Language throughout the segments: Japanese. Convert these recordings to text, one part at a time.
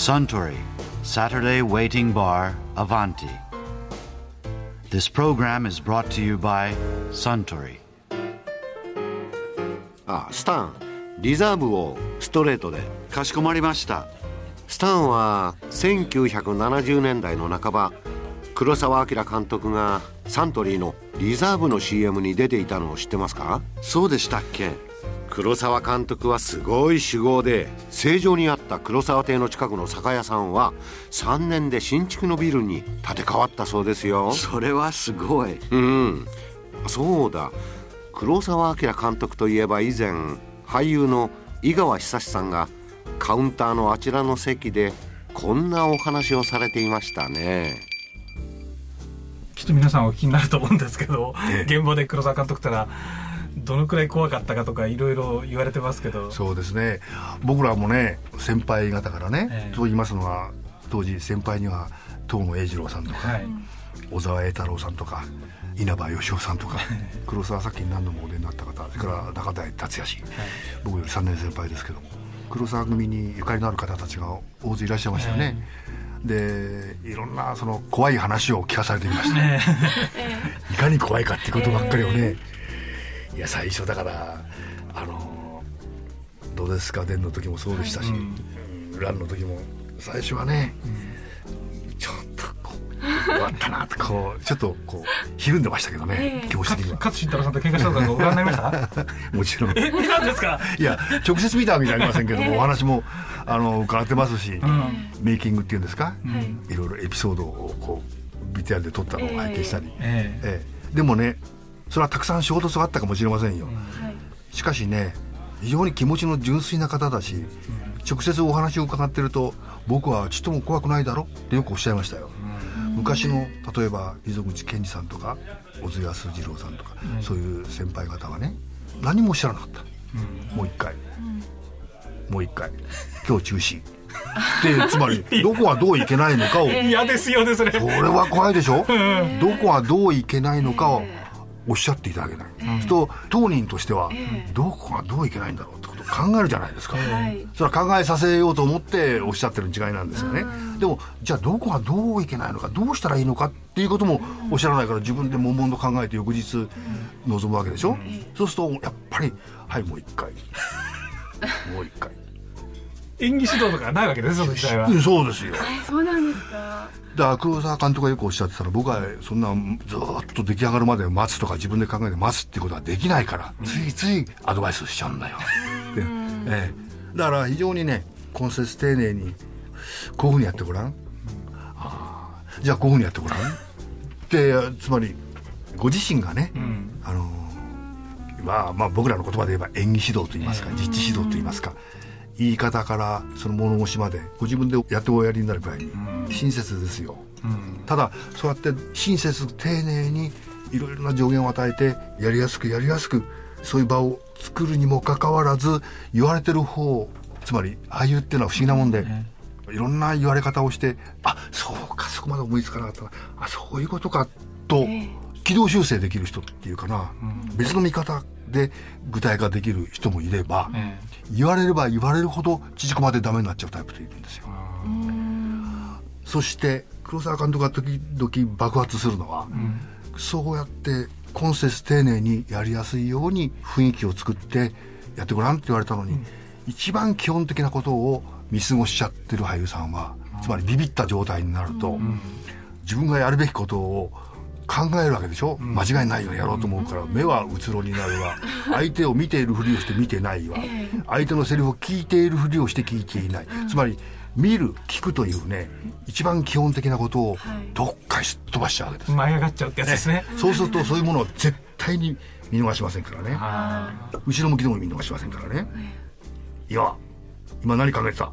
Suntory Saturday Waiting Bar Avanti. This program is brought to you by Suntory. あスタンリザーブをストレートでかしこまりました。スタンは1970年代の半ば黒澤明監督がサントリーのリザーブの CM に出ていたのを知ってますかそうでしたっけ黒澤監督はすごい酒豪で正常にあった黒沢邸の近くの酒屋さんは3年で新築のビルに建て替わったそうですよ。それはすごい。うん。そうだ。黒澤明監督といえば以前俳優の井川久さんがカウンターのあちらの席でこんなお話をされていましたね。きっと皆さんお聞きになると思うんですけど、ええ。現場で黒沢監督ってのはどのくらい怖かったかとかいろいろ言われてますけど。そうですね。僕らもね先輩方からね、ええ。と言いますのは当時先輩には東野栄二郎さんとか、はい。小沢栄太郎さんとか稲葉義雄さんとか黒沢作に何度もお出になった方それから中台達也氏、僕より3年先輩ですけども黒沢組にゆかりのある方たちが大勢いらっしゃいましたよね、でいろんなその怖い話を聞かされてきました、いかに怖いかってことばっかりをね、いや最初だからあのどうですか伝の時もそうでしたし、うん。ランの時も最初はね、ちょっとこう終わったなってこうちょっとこうひるんでましたけどね、気持ち的には。勝慎太郎さんと喧嘩したとかご覧になりました？もちろん。え見たんですか？いや直接見たわけじゃありませんけども、お話もあの伺ってますし、メイキングっていうんですか、い。ろいろエピソードをこう VTR で撮ったのを拝見したり、ええ。ええ。でもねそれはたくさん衝突があったかもしれませんよ、しかしね非常に気持ちの純粋な方だし、直接お話を伺ってると僕はちっとも怖くないだろ？ってよくおっしゃいましたよ、昔の例えば溝口健二さんとか小津安二郎さんとか、そういう先輩方はね何もおっしゃらなかった、もう一回。もう一回。今日中止。でつまり どこはどういけないのかを。嫌ですよねそれ。それは怖いでしょ？どこはどういけないのかをおっしゃっていただけない、そうすると当人としてはどこがどういけないんだろうってことを考えるじゃないですか、それは考えさせようと思っておっしゃってるに違いなんですよね。でもじゃあどこがどういけないのかどうしたらいいのかっていうこともおっしゃらないから自分で悶々と考えて翌日臨むわけでしょ、そうするとやっぱりはいもう一回。もう一回演技指導とかないわけですその時代は。そうですよ。そうなんですか？だから黒沢監督がよくおっしゃってたら僕はそんなずーっと出来上がるまで待つとか自分で考えて待つってことはできないから、ついついアドバイスしちゃうんだよ、でええ、だから非常にね根節丁寧にこういうふうにやってごらん、あーじゃあこういうふうにやってごらん。ってつまりご自身がね、あのまあまあ僕らの言葉で言えば演技指導といいますか、実地指導といいますか言い方からその物腰までご自分でやっておやりになるくらいに親切ですよ、ただそうやって親切丁寧にいろいろな助言を与えてやりやすくやりやすくそういう場を作るにもかかわらず言われてる方つまり俳優っていうのは不思議なもんで、いろんな言われ方をしてあそうかそこまで思いつかなかったな。あそういうことかと軌道修正できる人っていうかな、別の見方で具体化できる人もいれば、え言われれば言われるほど縮こまでダメになっちゃうタイプといるんですよ。そして黒沢監督が時々爆発するのは、そうやって今節丁寧にやりやすいように雰囲気を作ってやってごらんって言われたのに、一番基本的なことを見過ごしちゃってる俳優さんは、つまりビビった状態になると、自分がやるべきことを考えるわけでしょ、間違いないようにやろうと思うから、目はうつろになるわ。相手を見ているふりをして見てないわ。相手のセリフを聞いているふりをして聞いていない、つまり見る聞くというね一番基本的なことをどっかにすっ飛ばしちゃうわけです、舞い上がっちゃうってやつですね。そうするとそういうものは絶対に見逃しませんからね。あ後ろ向きでも見逃しませんからね。いや今何考えてた？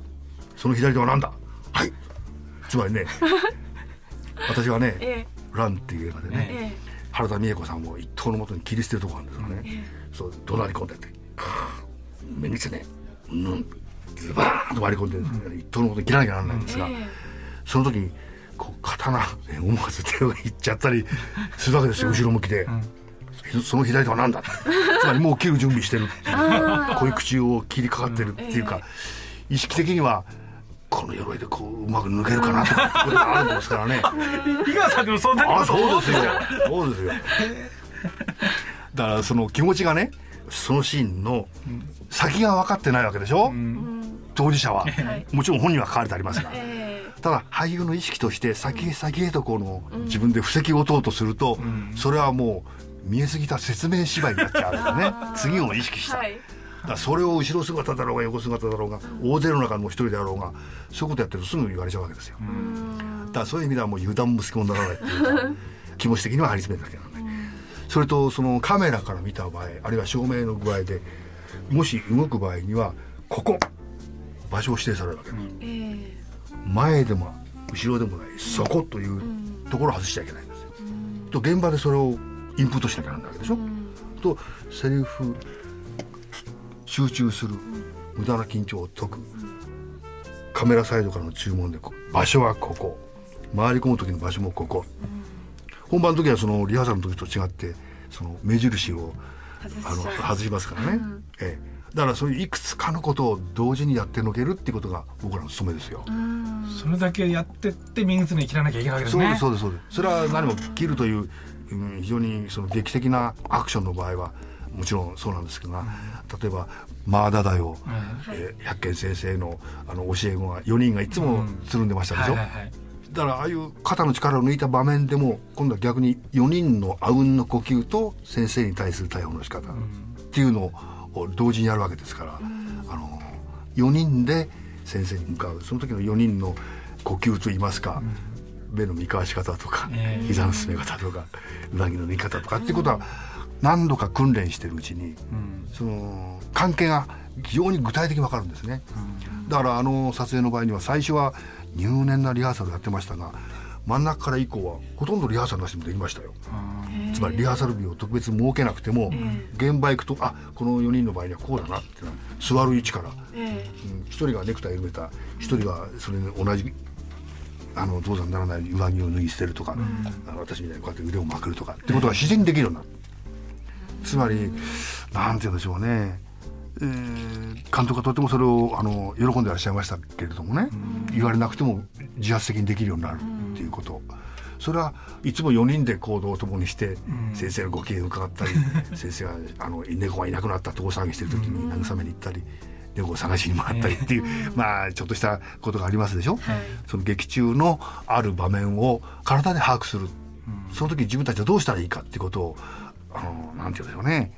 その左手は何だ？はい。つまりね 私はねえ「ラン」っていう映画でね、え原田美恵子さんを一刀のもとに切り捨てるところなんですよね、そう怒鳴り込んでって「目につねうんズバーンと割り込んで、一刀のもとに切らなきゃならないんですが、その時にこう刀で思わず手をいっちゃったりするわけですよ、後ろ向きで。その左手は何だつまりもう切る準備してるっていう。こういう口を切りかかってるっていうか、意識的にはこの鎧でこううまく抜けるかなとかってことがあるんですからね。井川さんでもそんなあことそうですよ。そうですよ。だからその気持ちがねそのシーンの先が分かってないわけでしょ、当事者は、もちろん本人は書かれてありますが、えただ俳優の意識として先へ先へとこの自分で布石を問うとすると、それはもう見えすぎた説明芝居になっちゃうんだよね。次を意識した、ーはいだそれを後ろ姿だろうが横姿だろうが大勢の中の一人であろうがそういうことやってるとすぐ言われちゃうわけですよ、だからそういう意味ではもう油断も隙もならないっていうか気持ち的には張り詰めなきゃならない、それとそのカメラから見た場合あるいは照明の具合でもし動く場合にはここ場所を指定されるわけです、え。ー前でも後ろでもないそこというところを外しちゃいけないんですよ、と現場でそれをインプットしなきゃなんないわけでしょ、とセリフ集中する無駄な緊張を解く。カメラサイドからの注文で場所はここ。回り込む時の場所もここ、本番の時はそのリハーサルの時と違ってその目印をあの外しますからね、ええ、だからそういういくつかのことを同時にやってのけるっていうことが僕らの務めですよ、それだけやってって見事に切らなきゃいけないわけですね。そうですそうですそうです。それは何も切るという、うん、非常にその劇的なアクションの場合はもちろんそうなんですけどが、例えば「マーダだよ」えー百軒先生のあの教え子が4人がいつもつるんでましたでしょ、だからああいう肩の力を抜いた場面でも今度は逆に4人のあうんの呼吸と先生に対する対応の仕方っていうのを同時にやるわけですから、あの4人で先生に向かう。その時の4人の呼吸といいますか、目の見返し方とか、ええ膝の進め方とか上着の脱ぎ方とかっていうことは何度か訓練してるうちに、その関係が非常に具体的に分かるんですね、だからあの撮影の場合には最初は入念なリハーサルやってましたが真ん中から以降はほとんどリハーサルなしでもできましたよ。つまりリハーサル日を特別設けなくても、現場行くとあこの4人の場合にはこうだなって座る位置から、えうん。一人がネクタイ埋めた。一人がそれに同じあの銅山にならない上着を脱ぎ捨てるとか、あの私みたいにこうやって腕をまくるとかってことが自然にできるようになる、つまりなんて言うんでしょうね、えー監督がとてもそれをあの喜んでらっしゃいましたけれどもね、言われなくても自発的にできるようになるっていうこと、それはいつも4人で行動を共にして、先生のご機嫌を伺ったり 先生があの猫がいなくなったって大騒ぎしてる時に慰めに行ったり。猫を探しに回ったりっていう、まあちょっとしたことがありますでしょ、その劇中のある場面を体で把握する、その時自分たちはどうしたらいいかっていうことをあのなんて言うんでしょうね。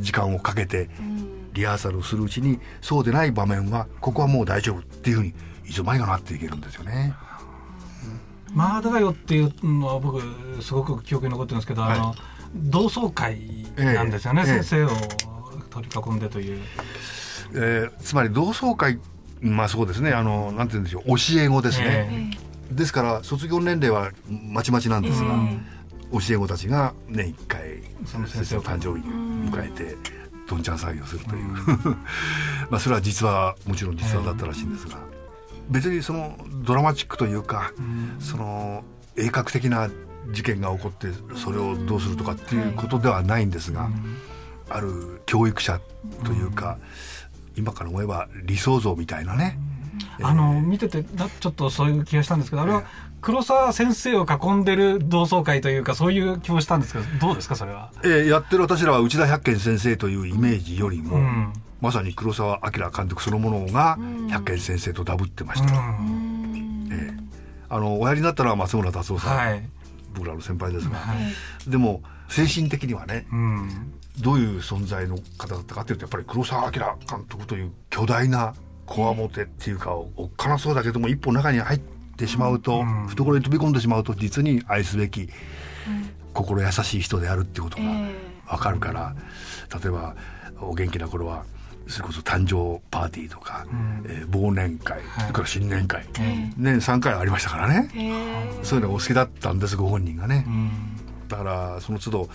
時間をかけてリハーサルをするうちにそうでない場面はここはもう大丈夫っていうふうにいつの間にかなっていけるんですよね。まあだよっていうのは僕すごく記憶に残ってるんですけど、あの同窓会なんですよね、ええ。先生を取り囲んでという、えーつまり同窓会まあそうですね。あのなんて言うんでしょう。教え子ですね、ですから卒業年齢はまちまちなんですが、教え子たちが年一回その先生の誕生日に迎えてどんちゃん騒ぎをするという、まあそれは実はもちろん実話だったらしいんですが、別にそのドラマチックというか、その鋭角的な事件が起こってそれをどうするとかっていうことではないんですが、ある教育者というか、今から思えば理想像みたいなね、あの見ててなちょっとそういう気がしたんですけどあれは黒沢先生を囲んでる同窓会というかそういう気もしたんですけどどうですかそれは？えーやってる私らは内田百軒先生というイメージよりも、うん。まさに黒澤明監督そのものが百軒先生とダブってました。よ、ええ。あのおやりになったのは松村達夫さん、はい、僕らの先輩ですが、はい。でも精神的にはねうん。どういう存在の方だったかっていうとやっぱり黒澤明監督という巨大なこわもてっていうかおっかなそうだけども一歩中に入ってしまうと、うん。懐に飛び込んでしまうと実に愛すべき、心優しい人であるっていうことがわかるから、例えばお元気な頃はそれこそ誕生パーティーとか、えー忘年会、それから新年会、年3回ありましたからね、そういうのがお好きだったんですご本人がね。だからその都度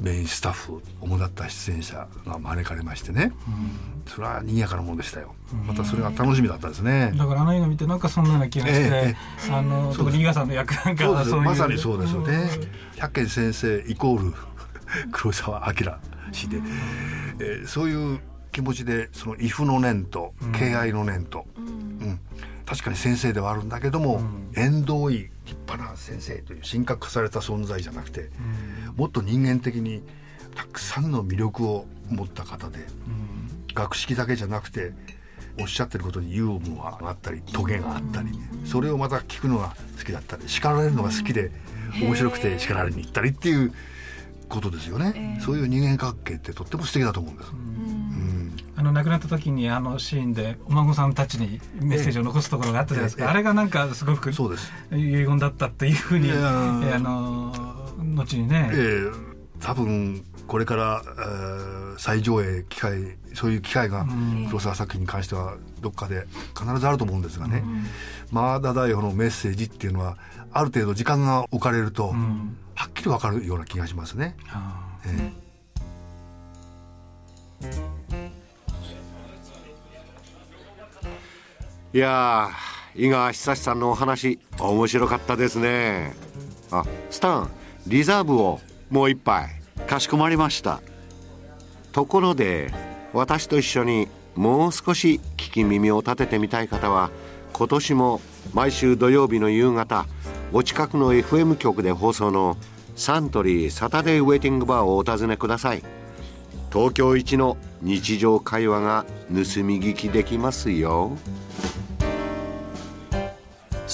メインスタッフ主だった出演者が招かれましてね、それは賑やかなもんでしたよ、またそれが楽しみだったですね、だからあの映画見てなんかそんなような気がして、ええあの特に伊賀さんの役なんかはそういう。まさにそうですよね。百軒先生イコール 黒澤明氏で、えーそういう気持ちでその畏怖の念と敬愛の念と、うん。確かに先生ではあるんだけども、縁遠い立派な先生という神格化された存在じゃなくて、もっと人間的にたくさんの魅力を持った方で、学識だけじゃなくておっしゃってることにユーモアがあったりトゲがあったり、それをまた聞くのが好きだったり叱られるのが好きで、面白くて叱られに行ったりっていうことですよね、そういう人間関係ってとっても素敵だと思うんです。あの亡くなった時にあのシーンでお孫さんたちにメッセージを残すところがあったじゃないですか、ええあれがなんかすごくそうです。遺言だったっていうふうに、あの後にね、えー多分これから、えー再上映機会そういう機会が黒沢作品に関してはどっかで必ずあると思うんですがね、マーダ大夫のメッセージっていうのはある程度時間が置かれると、はっきり分かるような気がしますね。あえいやー井川久志さんのお話面白かったですね。あスタンリザーブをもう一杯かしこまりました。ところで私と一緒にもう少し聞き耳を立ててみたい方は今年も毎週土曜日の夕方お近くの FM 局で放送のサントリーサタデーウェイティングバーをお尋ねください。東京一の日常会話が盗み聞きできますよ。